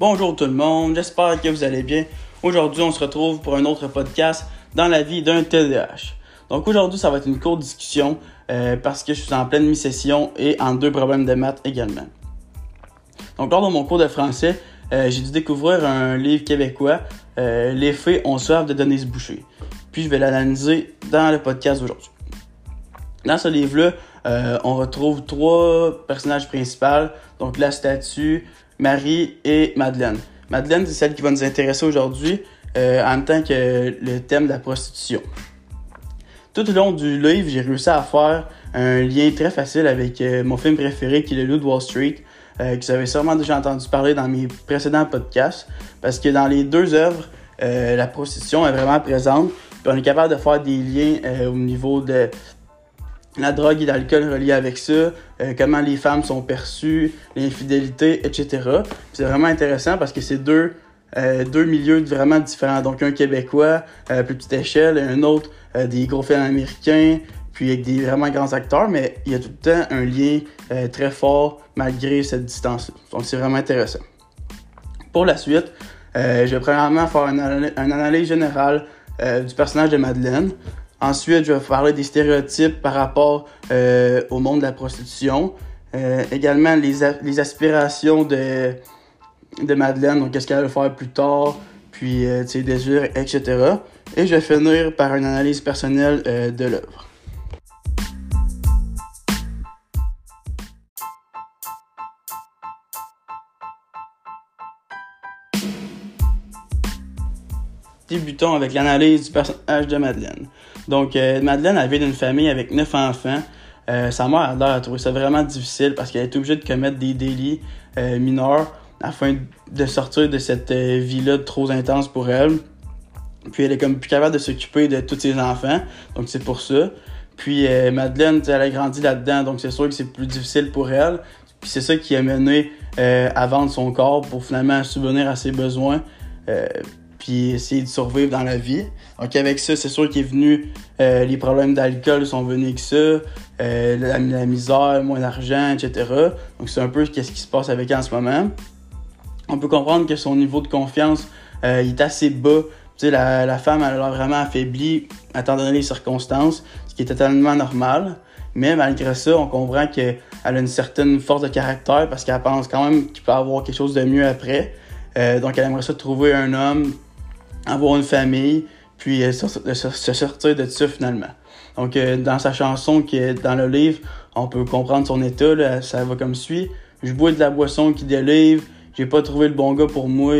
Bonjour tout le monde, j'espère que vous allez bien. Aujourd'hui, on se retrouve pour un autre podcast dans la vie d'un TDAH. Donc aujourd'hui, ça va être une courte discussion euh, parce que je suis en pleine mi-session et en deux problèmes de maths également. Donc lors de mon cours de français, euh, j'ai dû découvrir un livre québécois, euh, Les faits ont soif de Denise Boucher. Puis je vais l'analyser dans le podcast d'aujourd'hui. Dans ce livre-là, on retrouve trois personnages principaux, donc la statue, Marie et Madeleine. Madeleine, c'est celle qui va nous intéresser aujourd'hui euh, en même temps que le thème de la prostitution. Tout au long du livre, j'ai réussi à faire un lien très facile avec euh, mon film préféré qui est Le Loup de Wall Street, euh, que vous avez sûrement déjà entendu parler dans mes précédents podcasts, parce que dans les deux œuvres, la prostitution est vraiment présente, on est capable de faire des liens au niveau de la drogue et l'alcool reliés avec ça, euh, comment les femmes sont perçues, l'infidélité, etc. C'est vraiment intéressant parce que c'est deux, euh, deux milieux vraiment différents. Donc un québécois à euh, plus petite échelle et un autre des gros films américains, puis avec des vraiment grands acteurs, mais il y a tout le temps un lien très fort malgré cette distance. Donc c'est vraiment intéressant. Pour la suite, je vais premièrement faire une analyse générale du personnage de Madeleine. Ensuite, je vais parler des stéréotypes par rapport euh, au monde de la prostitution. Euh, également, les, les, aspirations de, de Madeleine, donc qu'est-ce qu'elle va faire plus tard, puis euh, ses désirs, etc. Et je vais finir par une analyse personnelle euh, de l'œuvre. Débutons avec l'analyse du personnage de Madeleine. Donc, euh, Madeleine, elle vient d'une famille avec neuf enfants. Euh, sa mère, a trouvé ça vraiment difficile parce qu'elle est obligée de commettre des délits euh, mineurs afin de sortir de cette vie-là trop intense pour elle. Puis elle est comme plus capable de s'occuper de tous ses enfants, donc c'est pour ça. Puis Madeleine, elle a grandi là-dedans, donc c'est sûr que c'est plus difficile pour elle. Puis c'est ça qui a mené à vendre son corps pour finalement subvenir à ses besoins puis essayer de survivre dans la vie. Donc avec ça, c'est sûr qu'il est venu, euh, les problèmes d'alcool sont venus avec ça, euh, la, misère, moins d'argent, etc. Donc c'est un peu ce qui se passe avec elle en ce moment. On peut comprendre que son niveau de confiance euh, est assez bas. Tu sais, la, la femme, elle a vraiment affaibli, étant donné les circonstances, ce qui est totalement normal. Mais malgré ça, on comprend qu'elle a une certaine force de caractère parce qu'elle pense quand même qu'il peut avoir quelque chose de mieux après. donc elle aimerait ça trouver un homme avoir une famille, puis euh, se sortir de ça finalement. Donc, euh, dans sa chanson qui est dans le livre, on peut comprendre son état. ça va comme suit. Je bois de la boisson qui délivre. J'ai pas trouvé le bon gars pour moi.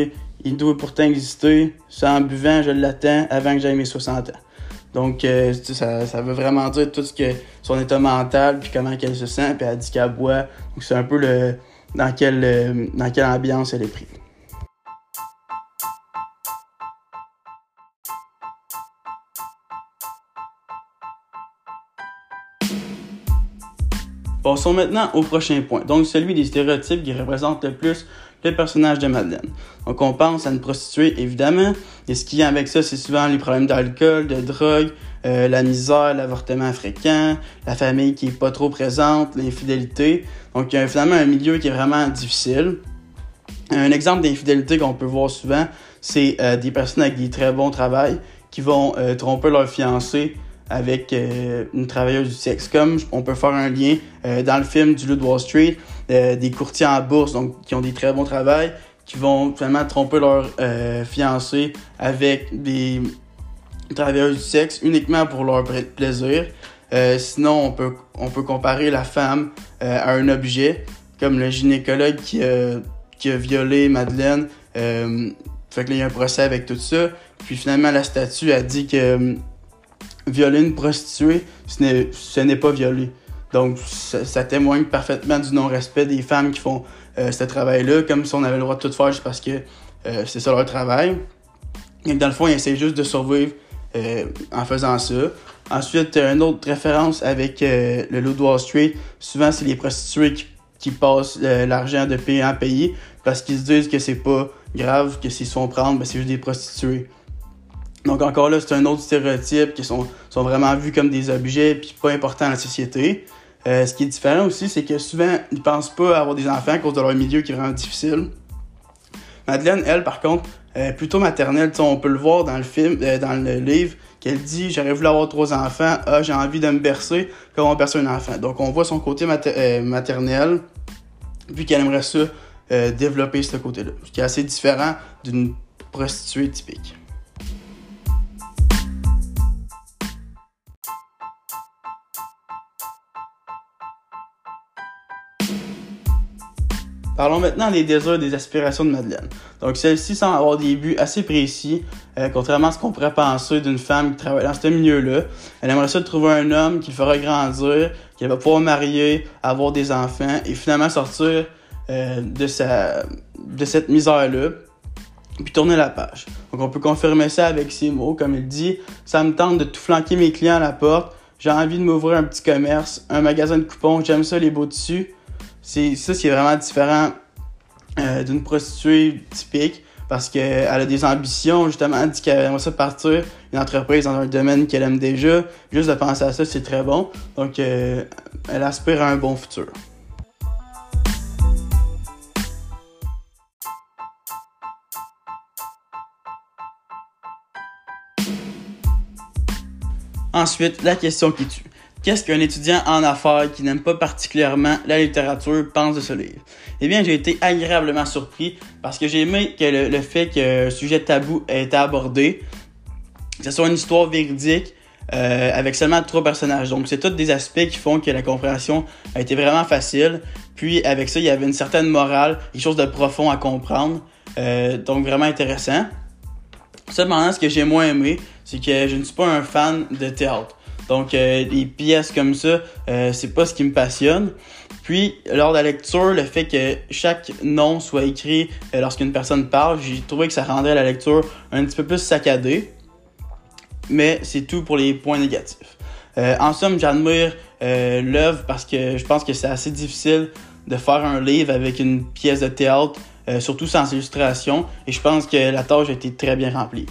Il doit pourtant exister. Ça en buvant, je l'attends avant que j'aille mes 60 ans. Donc, euh, ça, ça, veut vraiment dire tout ce que son état mental, puis comment qu'elle se sent, puis elle dit qu'elle boit. Donc, c'est un peu le dans quelle, dans quelle ambiance elle est prise. Passons maintenant au prochain point, donc celui des stéréotypes qui représentent le plus le personnage de Madeleine. Donc on pense à une prostituée évidemment, et ce qui vient avec ça, c'est souvent les problèmes d'alcool, de drogue, euh, la misère, l'avortement fréquent, la famille qui est pas trop présente, l'infidélité. Donc il y a finalement un milieu qui est vraiment difficile. Un exemple d'infidélité qu'on peut voir souvent, c'est euh, des personnes avec des très bons travails qui vont euh, tromper leur fiancé avec euh, une travailleuse du sexe. Comme on peut faire un lien euh, dans le film du Loup Wall Street, euh, des courtiers en bourse, donc qui ont des très bons travails, qui vont vraiment tromper leur fiancé avec des travailleuses du sexe uniquement pour leur plaisir. sinon, on peut, on peut comparer la femme à un objet, comme le gynécologue qui, qui a violé Madeleine. fait que là, il y a un procès avec tout ça. Puis finalement, la statue a dit que violer une prostituée, ce n'est pas violer. Donc, ça, témoigne parfaitement du non-respect des femmes qui font euh, ce travail-là, comme si on avait le droit de tout faire juste parce que euh, c'est ça leur travail. Et dans le fond, ils essaient juste de survivre euh, en faisant ça. Ensuite, une autre référence avec le loup Wall Street. Souvent, c'est les prostituées qui, qui passent l'argent de pays en pays parce qu'ils se disent que c'est pas grave, que s'ils se font prendre, ben, c'est juste des prostituées. Donc encore là, c'est un autre stéréotype qui sont, sont vraiment vus comme des objets puis pas importants dans la société. Euh, ce qui est différent aussi, c'est que souvent, ils pensent pas avoir des enfants à cause de leur milieu qui est vraiment difficile. Madeleine, elle, par contre, est plutôt maternelle. on peut le voir dans le film, euh, dans le livre, qu'elle dit J'aurais voulu avoir trois enfants, ah, j'ai envie de me bercer comme on berce un enfant. Donc, on voit son côté euh, maternel, puis qu'elle aimerait ça euh, développer ce côté-là, ce qui est assez différent d'une prostituée typique. Parlons maintenant des désirs et des aspirations de Madeleine. Donc celle-ci semble avoir des buts assez précis, euh, contrairement à ce qu'on pourrait penser d'une femme qui travaille dans ce milieu-là. Elle aimerait ça trouver un homme qui le fera grandir, qui va pouvoir marier, avoir des enfants et finalement sortir euh, de, sa, de cette misère-là, puis tourner la page. Donc on peut confirmer ça avec ces mots, comme il dit, ça me tente de tout flanquer mes clients à la porte, j'ai envie de m'ouvrir un petit commerce, un magasin de coupons, j'aime ça les beaux dessus c'est ça qui est vraiment différent euh, d'une prostituée typique parce qu'elle a des ambitions, justement, dit qu'elle aimerait ça partir une entreprise dans un domaine qu'elle aime déjà. Juste de penser à ça, c'est très bon. Donc, euh, elle aspire à un bon futur. Ensuite, la question qui tue. Qu'est-ce qu'un étudiant en affaires qui n'aime pas particulièrement la littérature pense de ce livre? Eh bien, j'ai été agréablement surpris parce que j'ai aimé que le, fait qu'un sujet tabou ait été abordé, que ce soit une histoire véridique, euh, avec seulement trois personnages. Donc, c'est tous des aspects qui font que la compréhension a été vraiment facile. Puis, avec ça, il y avait une certaine morale, quelque chose de profond à comprendre. Euh, donc, vraiment intéressant. Cependant, ce que j'ai moins aimé, c'est que je ne suis pas un fan de théâtre. Donc, euh, des pièces comme ça, euh, c'est pas ce qui me passionne. Puis, lors de la lecture, le fait que chaque nom soit écrit euh, lorsqu'une personne parle, j'ai trouvé que ça rendait la lecture un petit peu plus saccadée. Mais c'est tout pour les points négatifs. en somme, j'admire l'œuvre parce que je pense que c'est assez difficile de faire un livre avec une pièce de théâtre, surtout sans illustration. Et je pense que la tâche a été très bien remplie.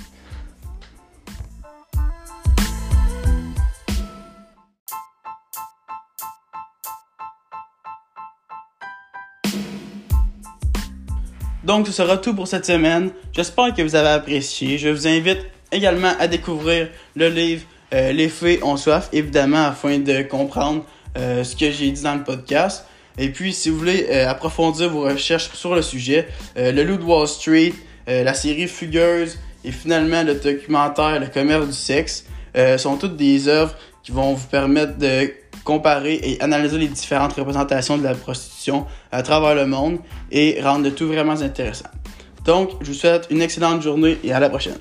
Donc, ce sera tout pour cette semaine. J'espère que vous avez apprécié. Je vous invite également à découvrir le livre euh, Les Fées ont soif, évidemment, afin de comprendre euh, ce que j'ai dit dans le podcast. Et puis, si vous voulez euh, approfondir vos recherches sur le sujet, Le Loup de Wall Street, la série Fugueuse et finalement le documentaire Le commerce du sexe sont toutes des œuvres vont vous permettre de comparer et analyser les différentes représentations de la prostitution à travers le monde et rendre tout vraiment intéressant. Donc, je vous souhaite une excellente journée et à la prochaine.